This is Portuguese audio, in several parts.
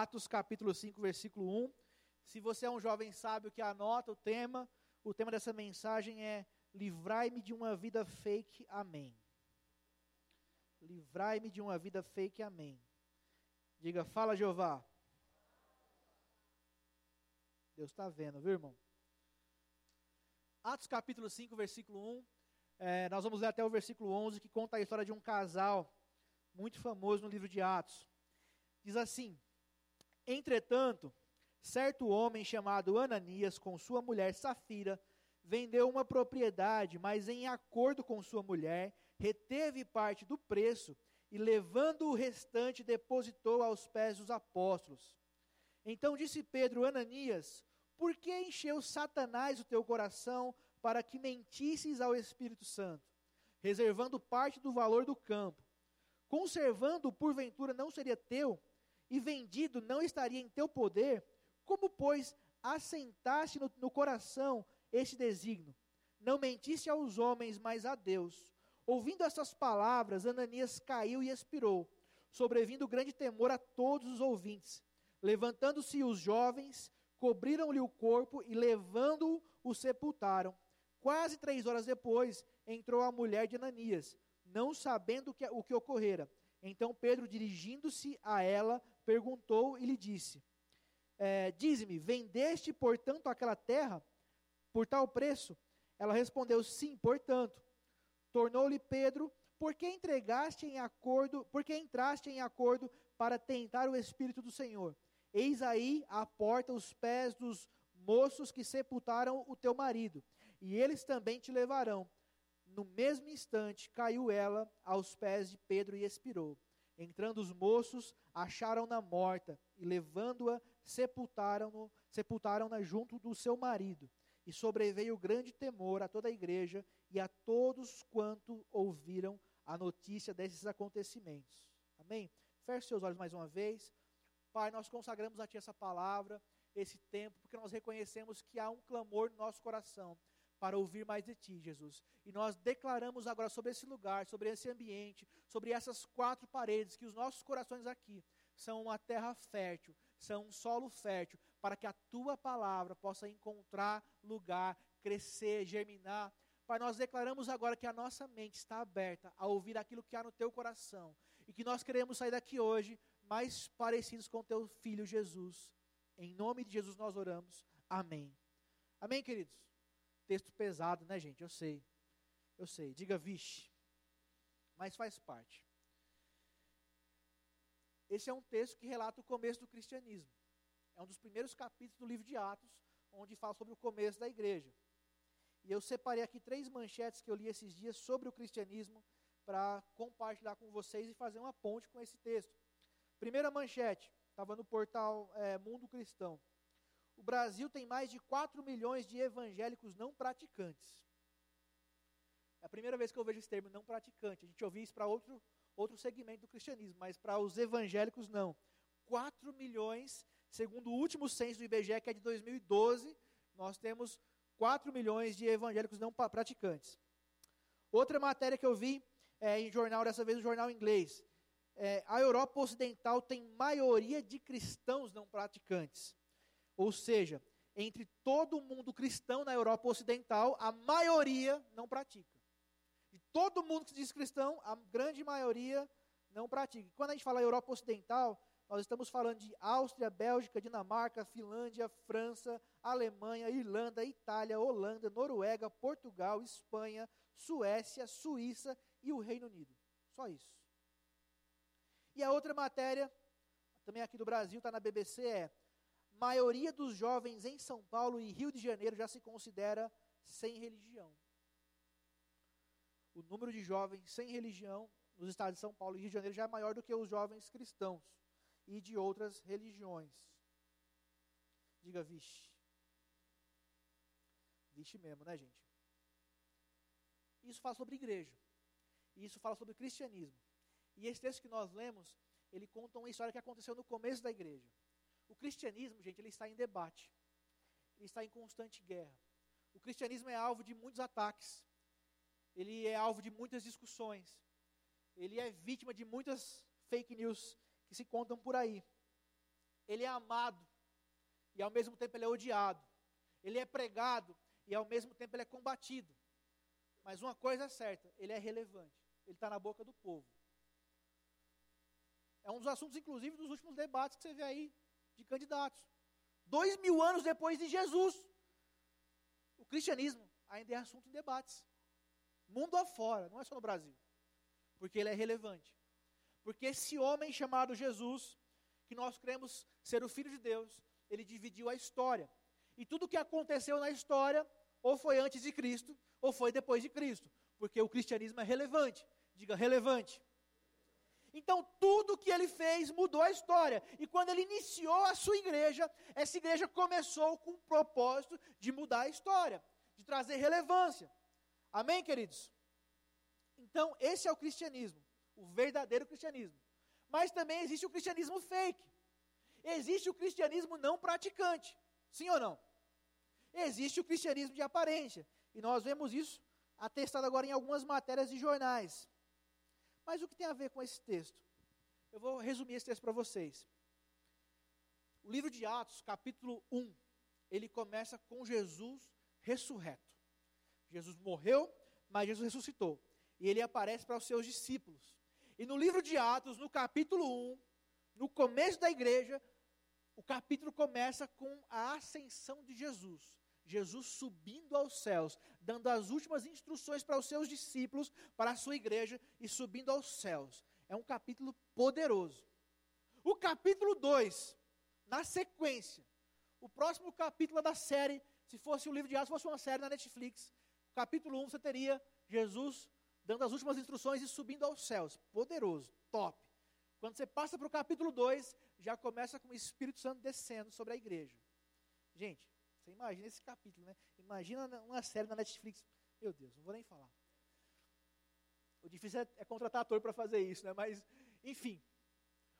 Atos capítulo 5, versículo 1. Se você é um jovem sábio que anota o tema, o tema dessa mensagem é Livrai-me de uma vida fake, amém. Livrai-me de uma vida fake, amém. Diga, fala Jeová. Deus está vendo, viu irmão? Atos capítulo 5, versículo 1. É, nós vamos ler até o versículo 11, que conta a história de um casal muito famoso no livro de Atos. Diz assim: Entretanto, certo homem chamado Ananias, com sua mulher Safira, vendeu uma propriedade, mas em acordo com sua mulher, reteve parte do preço e, levando o restante, depositou aos pés dos apóstolos. Então disse Pedro, Ananias, por que encheu Satanás o teu coração para que mentisses ao Espírito Santo, reservando parte do valor do campo? Conservando, porventura, não seria teu? E vendido não estaria em teu poder, como, pois, assentaste no, no coração este desígnio? Não mentiste aos homens, mas a Deus. Ouvindo essas palavras, Ananias caiu e expirou, sobrevindo grande temor a todos os ouvintes. Levantando-se os jovens, cobriram-lhe o corpo e, levando-o, o sepultaram. Quase três horas depois, entrou a mulher de Ananias, não sabendo o que, o que ocorrera. Então Pedro, dirigindo-se a ela, perguntou e lhe disse: é, Dize-me, vendeste, portanto, aquela terra por tal preço? Ela respondeu: Sim, portanto. Tornou-lhe Pedro: Por que entregaste em acordo, por que entraste em acordo para tentar o Espírito do Senhor? Eis aí à porta os pés dos moços que sepultaram o teu marido, e eles também te levarão. No mesmo instante caiu ela aos pés de Pedro e expirou. Entrando os moços, acharam-na morta e levando-a, sepultaram-na sepultaram junto do seu marido. E sobreveio grande temor a toda a igreja e a todos quanto ouviram a notícia desses acontecimentos. Amém? Feche seus olhos mais uma vez. Pai, nós consagramos a Ti essa palavra, esse tempo, porque nós reconhecemos que há um clamor no nosso coração para ouvir mais de Ti, Jesus. E nós declaramos agora sobre esse lugar, sobre esse ambiente, sobre essas quatro paredes, que os nossos corações aqui são uma terra fértil, são um solo fértil, para que a Tua palavra possa encontrar lugar, crescer, germinar. Pai, nós declaramos agora que a nossa mente está aberta a ouvir aquilo que há no Teu coração, e que nós queremos sair daqui hoje mais parecidos com Teu Filho Jesus. Em nome de Jesus nós oramos. Amém. Amém, queridos? Texto pesado, né, gente? Eu sei. Eu sei. Diga vixe. Mas faz parte. Esse é um texto que relata o começo do cristianismo. É um dos primeiros capítulos do livro de Atos, onde fala sobre o começo da igreja. E eu separei aqui três manchetes que eu li esses dias sobre o cristianismo para compartilhar com vocês e fazer uma ponte com esse texto. Primeira manchete, estava no portal é, Mundo Cristão o Brasil tem mais de 4 milhões de evangélicos não praticantes. É a primeira vez que eu vejo esse termo não praticante. A gente ouviu isso para outro, outro segmento do cristianismo, mas para os evangélicos não. 4 milhões, segundo o último censo do IBGE, que é de 2012, nós temos 4 milhões de evangélicos não praticantes. Outra matéria que eu vi é, em jornal, dessa vez no jornal inglês. É, a Europa Ocidental tem maioria de cristãos não praticantes. Ou seja, entre todo mundo cristão na Europa Ocidental, a maioria não pratica. De todo mundo que se diz cristão, a grande maioria não pratica. quando a gente fala Europa Ocidental, nós estamos falando de Áustria, Bélgica, Dinamarca, Finlândia, França, Alemanha, Irlanda, Itália, Holanda, Noruega, Portugal, Espanha, Suécia, Suíça e o Reino Unido. Só isso. E a outra matéria, também aqui do Brasil, está na BBC, é maioria dos jovens em São Paulo e Rio de Janeiro já se considera sem religião. O número de jovens sem religião nos estados de São Paulo e Rio de Janeiro já é maior do que os jovens cristãos e de outras religiões. Diga, vixe. Vixe mesmo, né, gente? Isso fala sobre igreja. Isso fala sobre cristianismo. E esse texto que nós lemos, ele conta uma história que aconteceu no começo da igreja. O cristianismo, gente, ele está em debate. Ele está em constante guerra. O cristianismo é alvo de muitos ataques. Ele é alvo de muitas discussões. Ele é vítima de muitas fake news que se contam por aí. ele é amado e ao mesmo tempo ele é odiado. Ele é pregado e ao mesmo tempo ele é combatido. Mas uma coisa é certa, ele é relevante. Ele está na boca do povo. É um dos assuntos, inclusive, dos últimos debates que você vê aí de candidatos. Dois mil anos depois de Jesus, o cristianismo ainda é assunto em debates. Mundo afora, não é só no Brasil. Porque ele é relevante. Porque esse homem chamado Jesus, que nós cremos ser o Filho de Deus, ele dividiu a história. E tudo que aconteceu na história, ou foi antes de Cristo, ou foi depois de Cristo. Porque o cristianismo é relevante. Diga relevante. Então, tudo que ele fez mudou a história. E quando ele iniciou a sua igreja, essa igreja começou com o propósito de mudar a história, de trazer relevância. Amém, queridos? Então, esse é o cristianismo, o verdadeiro cristianismo. Mas também existe o cristianismo fake. Existe o cristianismo não praticante. Sim ou não? Existe o cristianismo de aparência. E nós vemos isso atestado agora em algumas matérias de jornais. Mas o que tem a ver com esse texto? Eu vou resumir esse texto para vocês. O livro de Atos, capítulo 1, ele começa com Jesus ressurreto. Jesus morreu, mas Jesus ressuscitou. E ele aparece para os seus discípulos. E no livro de Atos, no capítulo 1, no começo da igreja, o capítulo começa com a ascensão de Jesus. Jesus subindo aos céus, dando as últimas instruções para os seus discípulos, para a sua igreja e subindo aos céus. É um capítulo poderoso. O capítulo 2, na sequência, o próximo capítulo da série, se fosse o livro de Atos, fosse uma série na Netflix, capítulo 1 um, você teria Jesus dando as últimas instruções e subindo aos céus. Poderoso, top. Quando você passa para o capítulo 2, já começa com o Espírito Santo descendo sobre a igreja. Gente, você imagina esse capítulo, né? Imagina uma série na Netflix. Meu Deus, não vou nem falar. O difícil é, é contratar ator para fazer isso, né? Mas, enfim.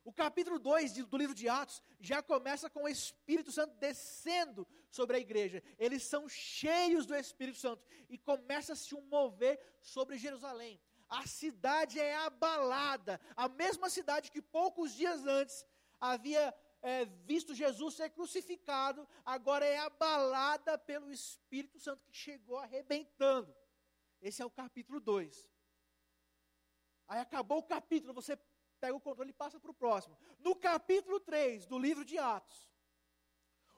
O capítulo 2 do livro de Atos já começa com o Espírito Santo descendo sobre a igreja. Eles são cheios do Espírito Santo e começa-se um mover sobre Jerusalém. A cidade é abalada, a mesma cidade que poucos dias antes havia é, visto Jesus ser crucificado, agora é abalada pelo Espírito Santo que chegou arrebentando. Esse é o capítulo 2. Aí acabou o capítulo, você pega o controle e passa para o próximo. No capítulo 3 do livro de Atos,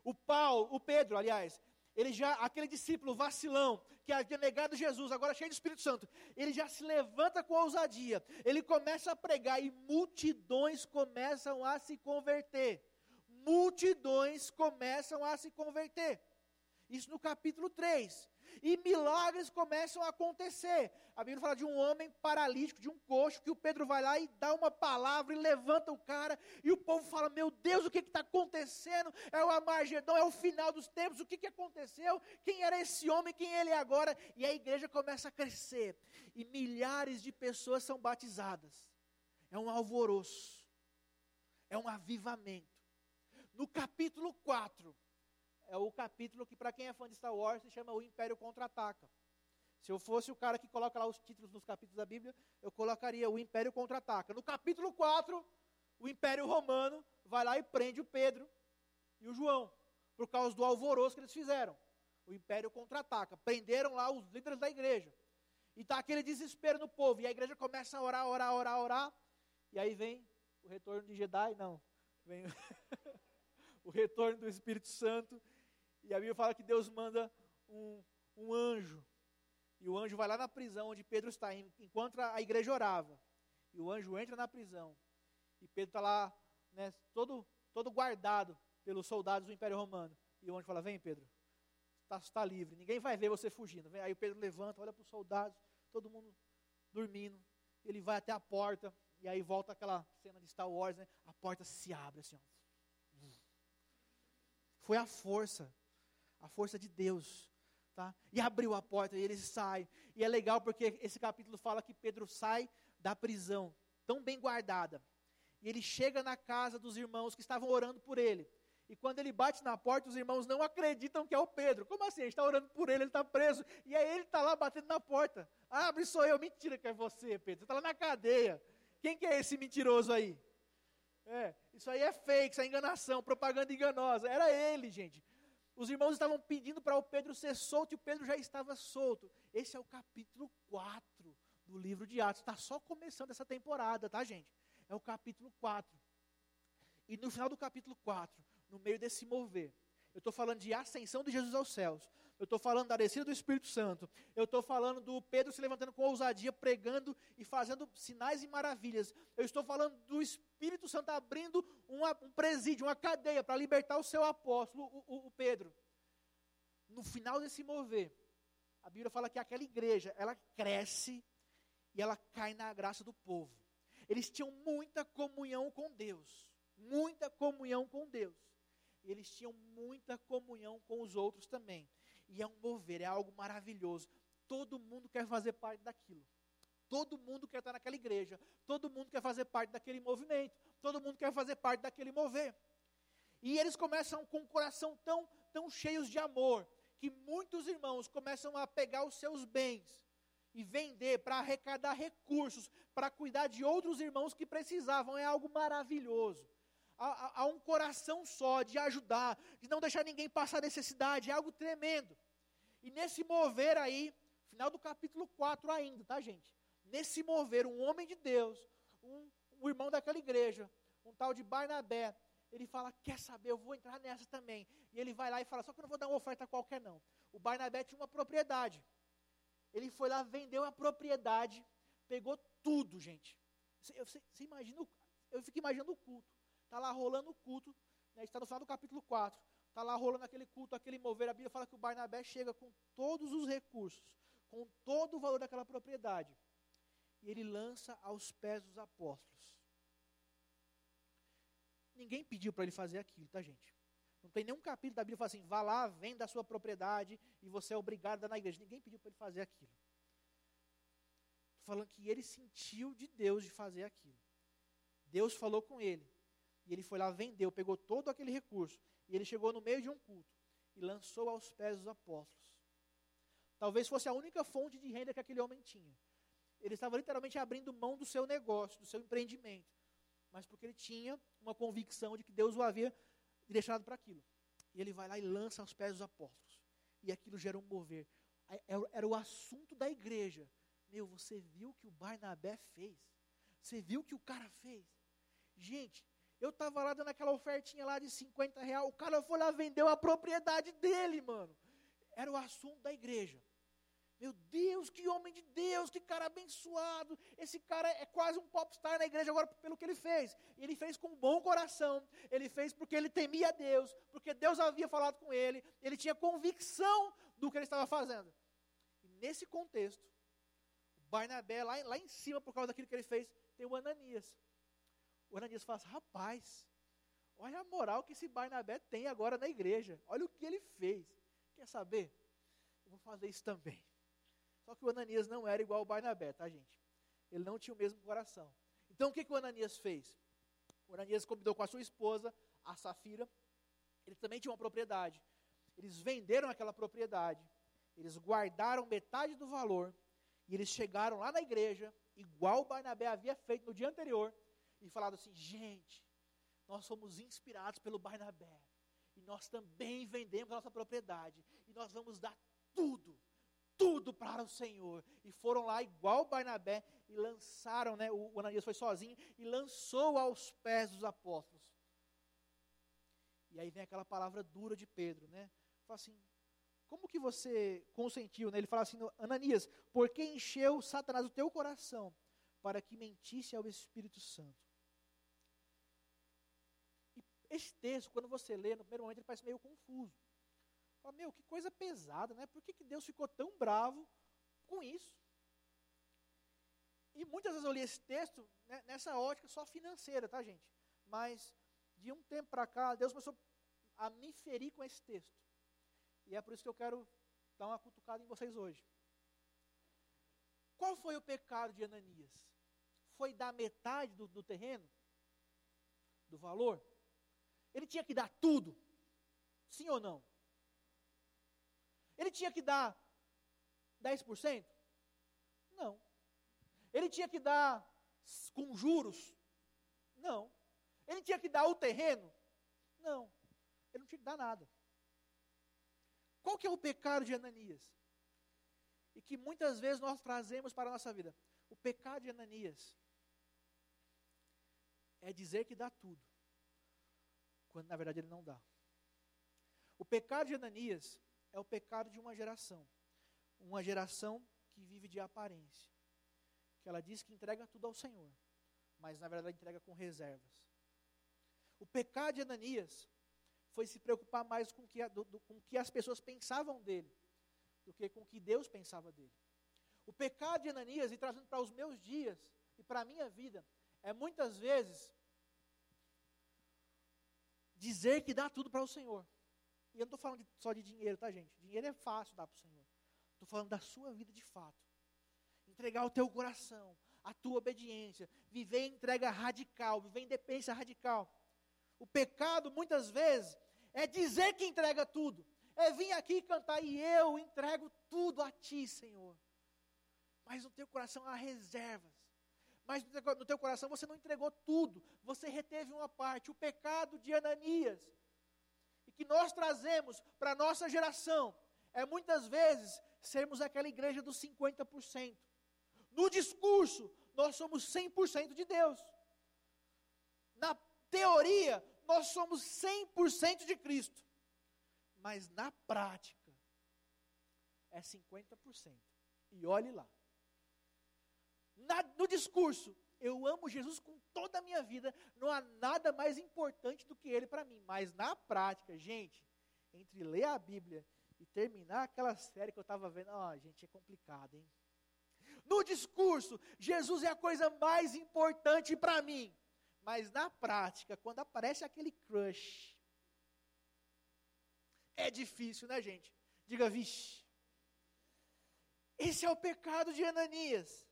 o Paulo, o Pedro, aliás, ele já, aquele discípulo vacilão, que havia negado Jesus, agora cheio do Espírito Santo, ele já se levanta com ousadia, ele começa a pregar e multidões começam a se converter. Multidões começam a se converter. Isso no capítulo 3 e milagres começam a acontecer. A Bíblia fala de um homem paralítico, de um coxo, que o Pedro vai lá e dá uma palavra e levanta o cara, e o povo fala: Meu Deus, o que está acontecendo? É o Amargedão, é o final dos tempos, o que, que aconteceu? Quem era esse homem? Quem ele é agora? E a igreja começa a crescer, e milhares de pessoas são batizadas. É um alvoroço, é um avivamento. No capítulo 4, é o capítulo que, para quem é fã de Star Wars, se chama O Império Contra-Ataca. Se eu fosse o cara que coloca lá os títulos nos capítulos da Bíblia, eu colocaria O Império Contra-Ataca. No capítulo 4, o Império Romano vai lá e prende o Pedro e o João, por causa do alvoroço que eles fizeram. O Império Contra-Ataca. Prenderam lá os líderes da igreja. E está aquele desespero no povo. E a igreja começa a orar, orar, orar, orar. E aí vem o retorno de Jedi, não. Vem o retorno do Espírito Santo e a Bíblia fala que Deus manda um, um anjo. E o anjo vai lá na prisão onde Pedro está, enquanto a igreja orava. E o anjo entra na prisão. E Pedro está lá, né, todo, todo guardado pelos soldados do Império Romano. E o anjo fala: Vem, Pedro, está tá livre, ninguém vai ver você fugindo. Aí o Pedro levanta, olha para os soldados, todo mundo dormindo. Ele vai até a porta, e aí volta aquela cena de Star Wars, né? A porta se abre assim, ó. Foi a força a força de Deus. Tá? E abriu a porta e eles saem. E é legal porque esse capítulo fala que Pedro sai da prisão, tão bem guardada. E ele chega na casa dos irmãos que estavam orando por ele. E quando ele bate na porta, os irmãos não acreditam que é o Pedro. Como assim? A gente está orando por ele, ele está preso. E aí ele está lá batendo na porta. Abre, sou eu. Mentira que é você, Pedro. Você está lá na cadeia. Quem que é esse mentiroso aí? É, isso aí é fake, isso é enganação, propaganda enganosa. Era ele, gente. Os irmãos estavam pedindo para o Pedro ser solto e o Pedro já estava solto. Esse é o capítulo 4 do livro de Atos. Está só começando essa temporada, tá, gente? É o capítulo 4. E no final do capítulo 4, no meio desse mover, eu estou falando de ascensão de Jesus aos céus. Eu estou falando da descida do Espírito Santo. Eu estou falando do Pedro se levantando com ousadia, pregando e fazendo sinais e maravilhas. Eu estou falando do Espírito Santo abrindo uma, um presídio, uma cadeia para libertar o seu apóstolo, o, o, o Pedro. No final desse mover, a Bíblia fala que aquela igreja, ela cresce e ela cai na graça do povo. Eles tinham muita comunhão com Deus. Muita comunhão com Deus e eles tinham muita comunhão com os outros também. E é um mover, é algo maravilhoso. Todo mundo quer fazer parte daquilo. Todo mundo quer estar naquela igreja. Todo mundo quer fazer parte daquele movimento. Todo mundo quer fazer parte daquele mover. E eles começam com um coração tão, tão cheios de amor, que muitos irmãos começam a pegar os seus bens e vender para arrecadar recursos, para cuidar de outros irmãos que precisavam. É algo maravilhoso a, a, um coração só de ajudar, de não deixar ninguém passar necessidade, é algo tremendo. E nesse mover aí, final do capítulo 4 ainda, tá gente? Nesse mover, um homem de Deus, um, um irmão daquela igreja, um tal de Barnabé, ele fala, quer saber, eu vou entrar nessa também. E ele vai lá e fala, só que eu não vou dar uma oferta qualquer não. O Barnabé tinha uma propriedade. Ele foi lá, vendeu a propriedade, pegou tudo, gente. Você, você imagina, eu fico imaginando o culto. Está lá rolando o culto, né, está no final do capítulo 4. Está lá rolando aquele culto, aquele mover. A Bíblia fala que o Barnabé chega com todos os recursos, com todo o valor daquela propriedade. E ele lança aos pés dos apóstolos. Ninguém pediu para ele fazer aquilo, tá, gente? Não tem nenhum capítulo da Bíblia que fala assim: vá lá, venda a sua propriedade e você é obrigado a dar na igreja. Ninguém pediu para ele fazer aquilo. Estou falando que ele sentiu de Deus de fazer aquilo. Deus falou com ele. E ele foi lá, vendeu, pegou todo aquele recurso. E ele chegou no meio de um culto e lançou aos pés dos apóstolos. Talvez fosse a única fonte de renda que aquele homem tinha. Ele estava literalmente abrindo mão do seu negócio, do seu empreendimento. Mas porque ele tinha uma convicção de que Deus o havia deixado para aquilo. E ele vai lá e lança aos pés dos apóstolos. E aquilo gera um mover. É, era o assunto da igreja. Meu, você viu o que o Barnabé fez? Você viu o que o cara fez? Gente, eu estava lá dando aquela ofertinha lá de 50 reais. O cara foi lá vendeu a propriedade dele, mano. Era o assunto da igreja. Meu Deus, que homem de Deus, que cara abençoado. Esse cara é quase um popstar na igreja agora pelo que ele fez. Ele fez com bom coração. Ele fez porque ele temia Deus, porque Deus havia falado com ele. Ele tinha convicção do que ele estava fazendo. E nesse contexto, Barnabé, lá, lá em cima, por causa daquilo que ele fez, tem o Ananias o Ananias fala assim, rapaz, olha a moral que esse Barnabé tem agora na igreja. Olha o que ele fez. Quer saber? Eu vou fazer isso também. Só que o Ananias não era igual ao Barnabé, tá, gente? Ele não tinha o mesmo coração. Então o que, que o Ananias fez? O Ananias combinou com a sua esposa, a Safira. Ele também tinha uma propriedade. Eles venderam aquela propriedade. Eles guardaram metade do valor. E eles chegaram lá na igreja, igual o Barnabé havia feito no dia anterior e falado assim: gente, nós somos inspirados pelo Barnabé. E nós também vendemos a nossa propriedade. E nós vamos dar tudo, tudo para o Senhor. E foram lá, igual Barnabé, e lançaram, né? O Ananias foi sozinho e lançou aos pés dos apóstolos. E aí vem aquela palavra dura de Pedro, né? Fala assim: como que você consentiu? Né? Ele fala assim: Ananias, por que encheu Satanás o teu coração para que mentisse ao Espírito Santo? Esse texto, quando você lê, no primeiro momento ele parece meio confuso. Fala, meu, que coisa pesada, né? Por que, que Deus ficou tão bravo com isso? E muitas vezes eu li esse texto né, nessa ótica só financeira, tá, gente? Mas de um tempo para cá, Deus começou a me ferir com esse texto. E é por isso que eu quero dar uma cutucada em vocês hoje. Qual foi o pecado de Ananias? Foi dar metade do, do terreno? Do valor? Ele tinha que dar tudo? Sim ou não? Ele tinha que dar 10%? Não. Ele tinha que dar com juros? Não. Ele tinha que dar o terreno? Não, ele não tinha que dar nada. Qual que é o pecado de Ananias? E que muitas vezes nós trazemos para a nossa vida. O pecado de Ananias é dizer que dá tudo, quando na verdade ele não dá. O pecado de Ananias é o pecado de uma geração, uma geração que vive de aparência, que ela diz que entrega tudo ao Senhor, mas na verdade entrega com reservas. O pecado de Ananias foi se preocupar mais com o que, com que as pessoas pensavam dele, do que com o que Deus pensava dele. O pecado de Ananias, e trazendo para os meus dias e para a minha vida, é muitas vezes dizer que dá tudo para o Senhor. E eu não estou falando só de dinheiro, tá, gente? Dinheiro é fácil dar para o Senhor. Estou falando da sua vida de fato. Entregar o teu coração, a tua obediência, viver entrega radical, viver em dependência radical. O pecado, muitas vezes, é dizer que entrega tudo. É vir aqui cantar e eu entrego tudo a ti, Senhor. Mas no teu coração há reservas. Mas no teu coração você não entregou tudo. Você reteve uma parte. O pecado de Ananias e que nós trazemos para a nossa geração é muitas vezes sermos aquela igreja dos 50%. No discurso, nós somos 100% de Deus. Na teoria, nós somos 100% de Cristo. Mas na prática, é 50%. E olhe lá. Na, no discurso, eu amo Jesus com toda a minha vida, não há nada mais importante do que ele para mim. Mas na prática, gente, entre ler a Bíblia e terminar aquela série que eu estava vendo, ó, gente, é complicado, hein? No discurso, Jesus é a coisa mais importante para mim. Mas na prática, quando aparece aquele crush, é difícil, né, gente? Diga, vixe. Esse é o pecado de Ananias.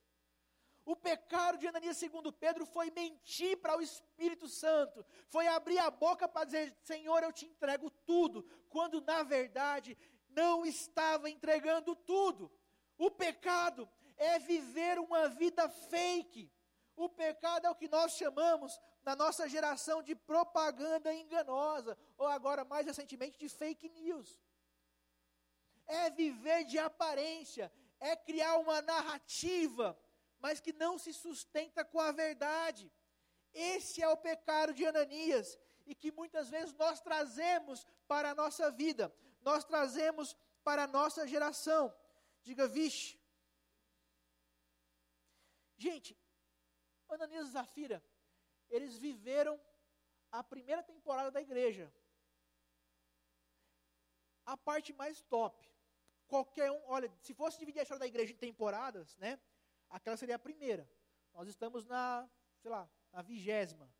O pecado de Ananias, segundo Pedro, foi mentir para o Espírito Santo, foi abrir a boca para dizer: Senhor, eu te entrego tudo, quando na verdade não estava entregando tudo. O pecado é viver uma vida fake. O pecado é o que nós chamamos na nossa geração de propaganda enganosa, ou agora mais recentemente de fake news. É viver de aparência, é criar uma narrativa mas que não se sustenta com a verdade. Esse é o pecado de Ananias e que muitas vezes nós trazemos para a nossa vida, nós trazemos para a nossa geração. Diga, vixe. Gente, Ananias e Zafira, eles viveram a primeira temporada da igreja. A parte mais top. Qualquer um, olha, se fosse dividir a história da igreja em temporadas, né? Aquela seria a primeira. Nós estamos na, sei lá, na vigésima.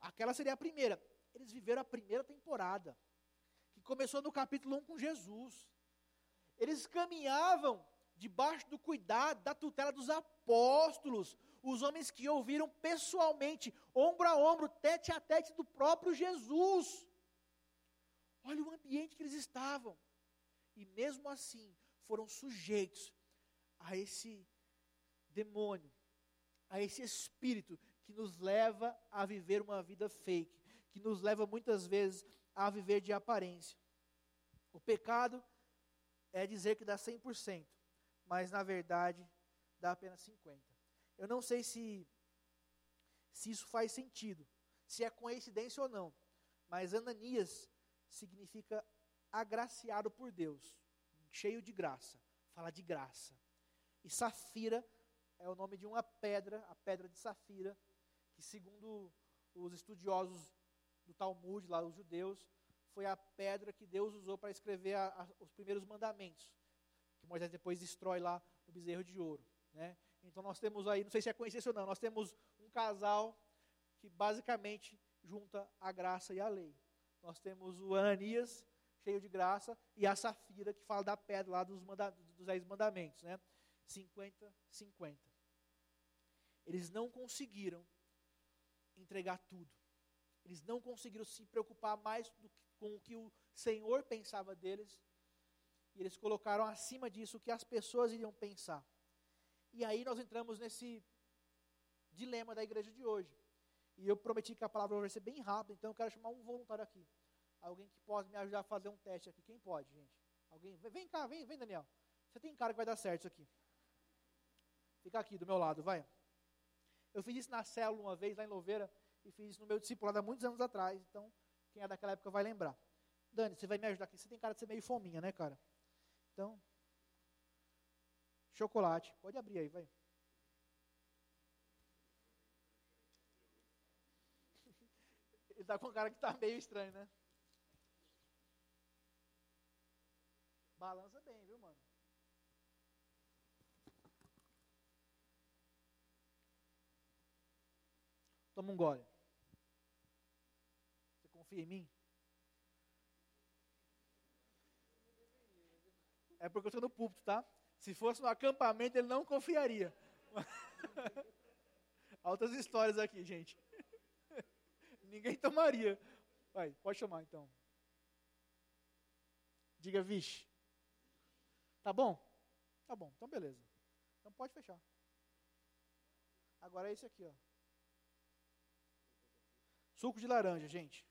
Aquela seria a primeira. Eles viveram a primeira temporada, que começou no capítulo 1 com Jesus. Eles caminhavam debaixo do cuidado, da tutela dos apóstolos, os homens que ouviram pessoalmente, ombro a ombro, tete a tete do próprio Jesus. Olha o ambiente que eles estavam. E mesmo assim, foram sujeitos a esse demônio, a esse espírito que nos leva a viver uma vida fake, que nos leva muitas vezes a viver de aparência. O pecado é dizer que dá 100%, mas na verdade dá apenas 50%. Eu não sei se, se isso faz sentido, se é coincidência ou não, mas Ananias significa agraciado por Deus, cheio de graça, fala de graça. E Safira é o nome de uma pedra, a pedra de Safira, que segundo os estudiosos do Talmud, lá os judeus, foi a pedra que Deus usou para escrever a, a, os primeiros mandamentos, que Moisés depois destrói lá no bezerro de ouro. Né? Então nós temos aí, não sei se é coincidência ou não, nós temos um casal que basicamente junta a graça e a lei. Nós temos o Ananias, cheio de graça, e a Safira, que fala da pedra lá dos, manda, dos dez mandamentos. Né? 50, 50. Eles não conseguiram entregar tudo. Eles não conseguiram se preocupar mais do, com o que o Senhor pensava deles. E eles colocaram acima disso o que as pessoas iriam pensar. E aí nós entramos nesse dilema da igreja de hoje. E eu prometi que a palavra vai ser bem rápida, então eu quero chamar um voluntário aqui. Alguém que pode me ajudar a fazer um teste aqui. Quem pode, gente? Alguém? Vem cá, vem, vem, Daniel. Você tem cara que vai dar certo isso aqui. Fica aqui do meu lado, vai. Eu fiz isso na célula uma vez, lá em Louveira, e fiz isso no meu discipulado há muitos anos atrás. Então, quem é daquela época vai lembrar. Dani, você vai me ajudar aqui. Você tem cara de ser meio fominha, né, cara? Então, chocolate. Pode abrir aí, vai. Ele tá com um cara que tá meio estranho, né? Balança bem, viu, mano? Toma um gole. Você confia em mim? É porque eu estou no púlpito, tá? Se fosse no acampamento, ele não confiaria. Altas histórias aqui, gente. Ninguém tomaria. Vai, pode chamar então. Diga, vixe. Tá bom? Tá bom, então beleza. Então pode fechar. Agora é esse aqui, ó. Suco de laranja, gente.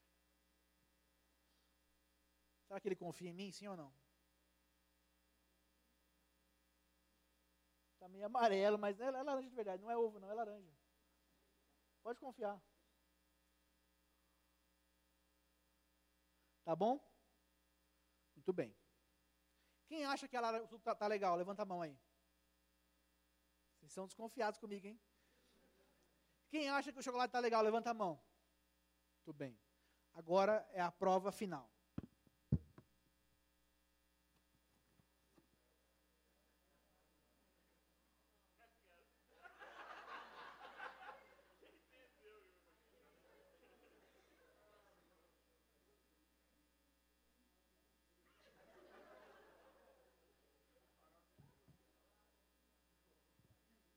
Será que ele confia em mim, sim ou não? Está meio amarelo, mas é, é laranja de verdade, não é ovo, não, é laranja. Pode confiar. Tá bom? Muito bem. Quem acha que o suco está tá legal? Levanta a mão aí. Vocês são desconfiados comigo, hein? Quem acha que o chocolate está legal? Levanta a mão. Muito bem. Agora é a prova final.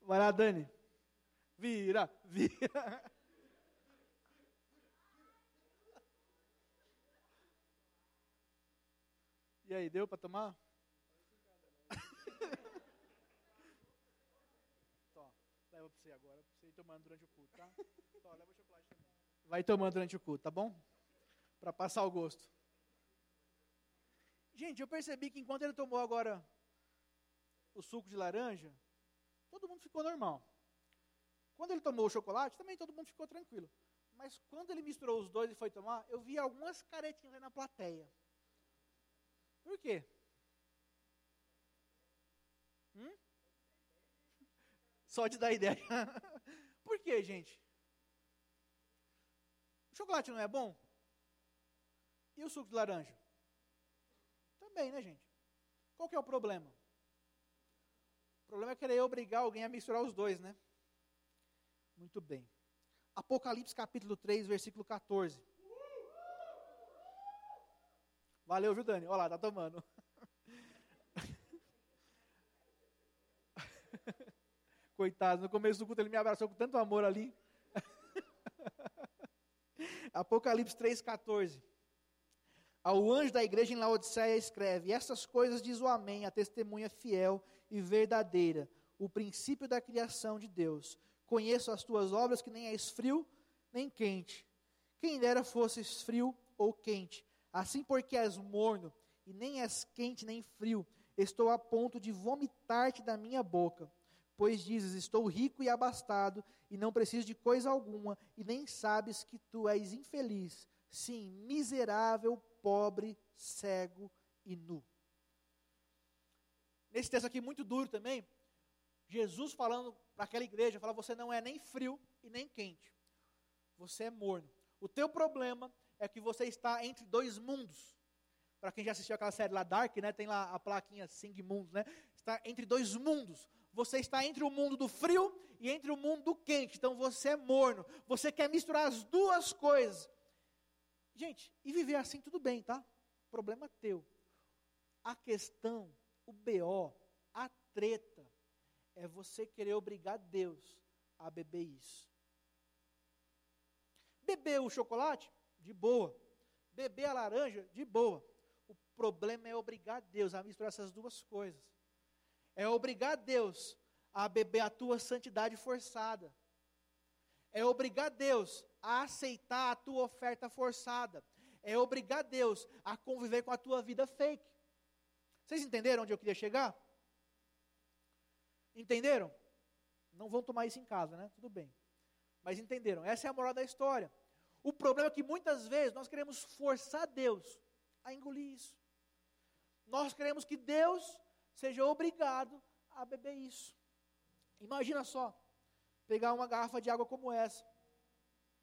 Vai lá, Dani. Vira, vira. E aí, deu para tomar? Tó, leva para você agora, para você ir tomando durante o culto, tá? Tó, leva o chocolate também. Vai tomando durante o culto, tá bom? Para passar o gosto. Gente, eu percebi que enquanto ele tomou agora o suco de laranja, todo mundo ficou normal. Quando ele tomou o chocolate, também todo mundo ficou tranquilo. Mas quando ele misturou os dois e foi tomar, eu vi algumas caretinhas aí na plateia. Por quê? Hum? Só de dar ideia. Por quê, gente? O chocolate não é bom? E o suco de laranja? Também, né, gente? Qual que é o problema? O problema é querer obrigar alguém a misturar os dois, né? Muito bem. Apocalipse capítulo 3, versículo 14. Valeu, viu, Dani? Olha lá, tá tomando. Coitado, no começo do culto ele me abraçou com tanto amor ali. Apocalipse 3,14. Ao anjo da igreja em Laodiceia escreve: Essas coisas diz o Amém, a testemunha fiel e verdadeira, o princípio da criação de Deus. Conheço as tuas obras, que nem és frio nem quente. Quem dera fosses frio ou quente. Assim, porque és morno, e nem és quente nem frio, estou a ponto de vomitar-te da minha boca. Pois dizes: Estou rico e abastado, e não preciso de coisa alguma, e nem sabes que tu és infeliz, sim, miserável, pobre, cego e nu. Nesse texto aqui muito duro também, Jesus falando para aquela igreja, fala: você não é nem frio e nem quente. Você é morno. O teu problema é que você está entre dois mundos. Para quem já assistiu aquela série lá Dark, né, tem lá a plaquinha Sing Mundos, né? Está entre dois mundos. Você está entre o mundo do frio e entre o mundo do quente. Então você é morno. Você quer misturar as duas coisas. Gente, e viver assim tudo bem, tá? Problema teu. A questão o BO, a treta, é você querer obrigar Deus a beber isso. Beber o chocolate? De boa. Beber a laranja? De boa. O problema é obrigar Deus a misturar essas duas coisas. É obrigar Deus a beber a tua santidade forçada. é obrigar Deus a aceitar a tua oferta forçada, é obrigar Deus a conviver com a tua vida fake. Vocês entenderam onde eu queria chegar? Entenderam? Não vão tomar isso em casa, né? Tudo bem. Mas entenderam? Essa é a moral da história. O problema é que muitas vezes nós queremos forçar Deus a engolir isso. Nós queremos que Deus seja obrigado a beber isso. Imagina só, pegar uma garrafa de água como essa.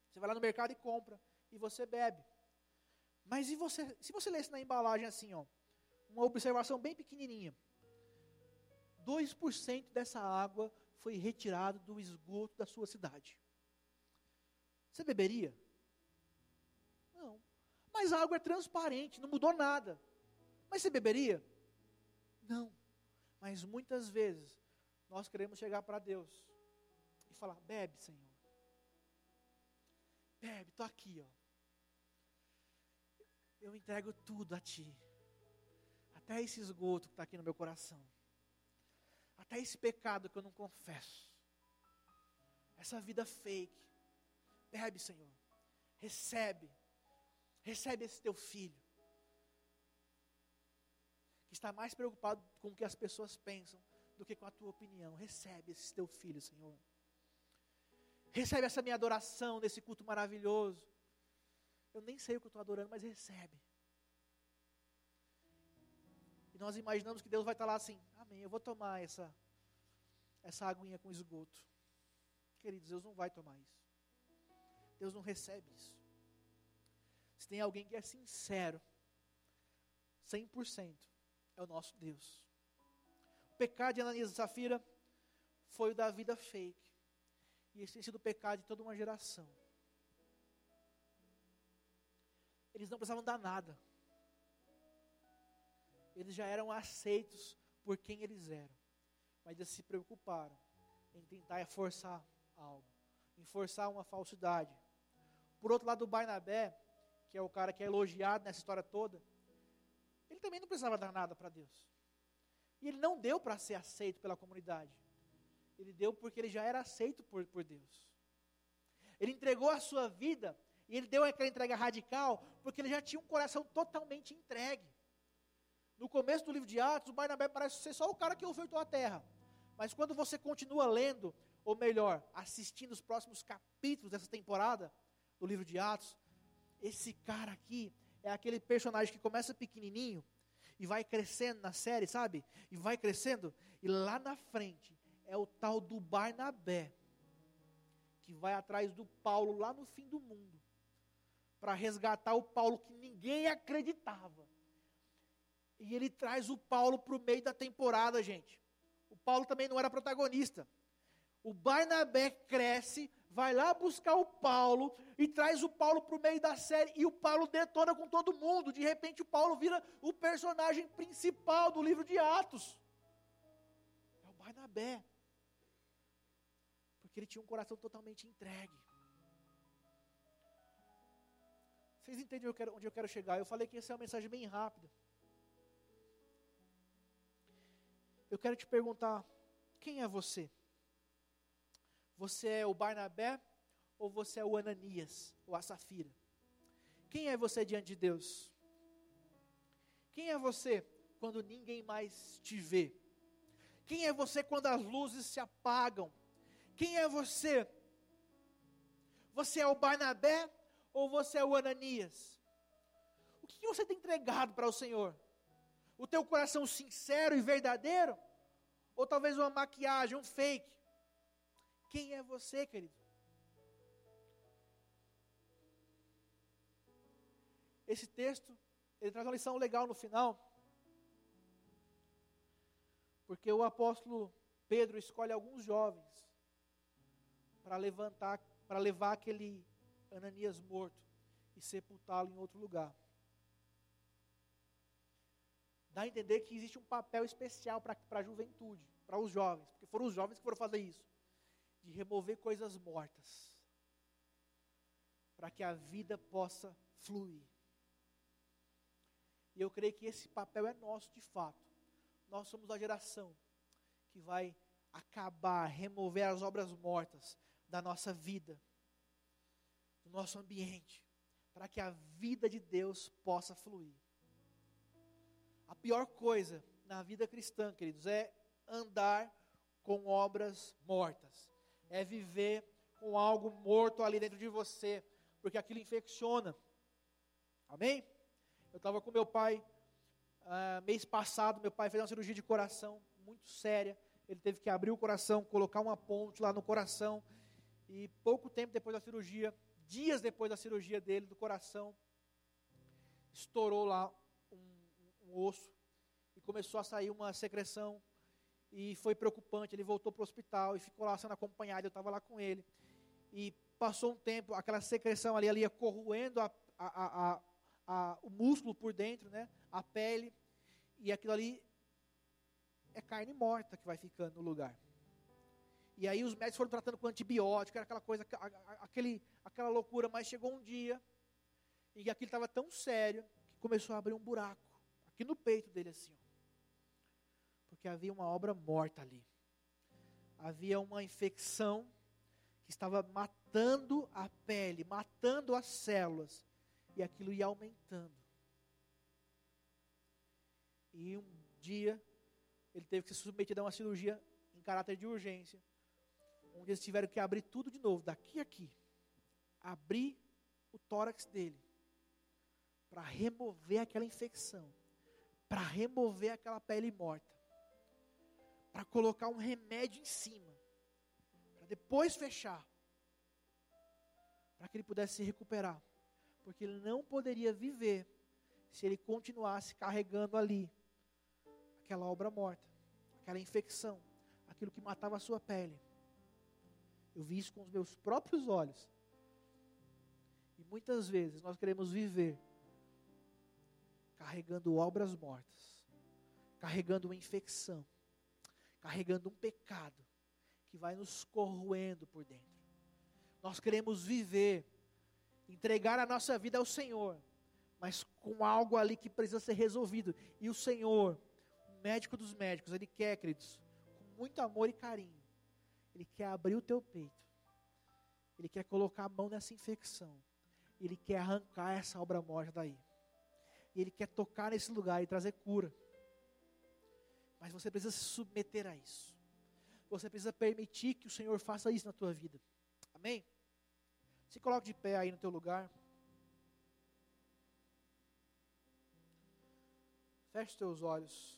Você vai lá no mercado e compra e você bebe. Mas e você, se você lesse na embalagem assim, ó, uma observação bem pequenininha. 2% dessa água foi retirado do esgoto da sua cidade. Você beberia? Mas a água é transparente, não mudou nada. Mas você beberia? Não. Mas muitas vezes nós queremos chegar para Deus e falar: bebe, Senhor. Bebe, estou aqui, ó. Eu entrego tudo a Ti. Até esse esgoto que está aqui no meu coração. Até esse pecado que eu não confesso. Essa vida fake. Bebe, Senhor. Recebe. Recebe esse teu filho. Que está mais preocupado com o que as pessoas pensam do que com a tua opinião. Recebe esse teu filho, Senhor. Recebe essa minha adoração nesse culto maravilhoso. Eu nem sei o que eu estou adorando, mas recebe. E nós imaginamos que Deus vai estar lá assim, amém, eu vou tomar essa, essa aguinha com esgoto. Queridos, Deus não vai tomar isso. Deus não recebe isso. Se tem alguém que é sincero, 100%, é o nosso Deus. O pecado de Ananias e Safira foi o da vida fake. E esse tem sido o pecado de toda uma geração. Eles não precisavam dar nada eles já eram aceitos por quem eles eram. Mas eles se preocuparam em tentar forçar algo, em forçar uma falsidade. Por outro lado, o Barnabé, que é o cara que é elogiado nessa história toda, ele também não precisava dar nada para Deus. E ele não deu para ser aceito pela comunidade. Ele deu porque ele já era aceito por, por Deus. Ele entregou a sua vida, e ele deu aquela entrega radical, porque ele já tinha um coração totalmente entregue. No começo do livro de Atos, o Barnabé parece ser só o cara que ofertou a terra. Mas quando você continua lendo, ou melhor, assistindo os próximos capítulos dessa temporada do livro de Atos, esse cara aqui é aquele personagem que começa pequenininho e vai crescendo na série, sabe? E vai crescendo, e lá na frente é o tal do Barnabé, que vai atrás do Paulo lá no fim do mundo, para resgatar o Paulo que ninguém acreditava. E ele traz o Paulo para o meio da temporada, gente. O Paulo também não era protagonista. O Barnabé cresce, vai lá buscar o Paulo e traz o Paulo para o meio da série. E o Paulo detona com todo mundo. De repente, o Paulo vira o personagem principal do livro de Atos. É o Barnabé. Porque ele tinha um coração totalmente entregue. Vocês entendem onde eu quero, onde eu quero chegar? Eu falei que essa é uma mensagem bem rápida. Eu quero te perguntar: quem é você? Você é o Barnabé ou você é o Ananias ou a Safira? Quem é você diante de Deus? Quem é você quando ninguém mais te vê? Quem é você quando as luzes se apagam? Quem é você? Você é o Barnabé ou você é o Ananias? O que você tem entregado para o Senhor? o teu coração sincero e verdadeiro? Ou talvez uma maquiagem, um fake? Quem é você, querido? Esse texto, ele traz uma lição legal no final. Porque o apóstolo Pedro escolhe alguns jovens para levantar, para levar aquele Ananias morto e sepultá-lo em outro lugar dá a entender que existe um papel especial para a juventude, para os jovens, porque foram os jovens que foram fazer isso, de remover coisas mortas, para que a vida possa fluir. E eu creio que esse papel é nosso de fato. Nós somos a geração que vai acabar, remover as obras mortas da nossa vida, nosso ambiente, para que a vida de Deus possa fluir. A pior coisa na vida cristã, queridos, é andar com obras mortas, é viver com algo morto ali dentro de você, porque aquilo infecciona. Amém? Eu estava com meu pai, uh, mês passado, meu pai fez uma cirurgia de coração muito séria. Ele teve que abrir o coração, colocar uma ponte lá no coração. E pouco tempo depois da cirurgia, dias depois da cirurgia dele, do coração, estourou lá um, um osso e começou a sair uma secreção. E foi preocupante. Ele voltou para o hospital e ficou lá sendo acompanhado. Eu estava lá com ele. E passou um tempo, aquela secreção ali, ali ia corroendo a, a, a, o músculo por dentro, né? a pele. E aquilo ali é carne morta que vai ficando no lugar. E aí os médicos foram tratando com antibiótico, era aquela coisa, aquele, aquela loucura, mas chegou um dia que aquilo estava tão sério que começou a abrir um buraco aqui no peito dele assim, havia uma obra morta ali. Havia uma infecção que estava matando a pele, matando as células, e aquilo ia aumentando. E um dia ele teve que se submeter a uma cirurgia em caráter de urgência, onde eles tiveram que abrir tudo de novo, daqui a aqui, abrir o tórax dele, para remover aquela infecção, para remover aquela pele morta, para colocar um remédio em cima, para depois fechar, para que ele pudesse se recuperar, porque ele não poderia viver se ele continuasse carregando ali aquela obra morta, aquela infecção, aquilo que matava a sua pele. Eu vi isso com os meus próprios olhos. E muitas vezes nós queremos viver carregando obras mortas, carregando uma infecção, carregando um pecado que vai nos corroendo por dentro. Nós queremos viver, entregar a nossa vida ao Senhor, mas com algo ali que precisa ser resolvido. E o Senhor, médico dos médicos, ele quer, queridos, com muito amor e carinho, ele quer abrir o teu peito, ele quer colocar a mão nessa infecção, ele quer arrancar essa obra morta daí, ele quer tocar nesse lugar e trazer cura. Mas você precisa se submeter a isso. Você precisa permitir que o Senhor faça isso na tua vida. Amém? Se coloque de pé aí no teu lugar. Feche teus olhos.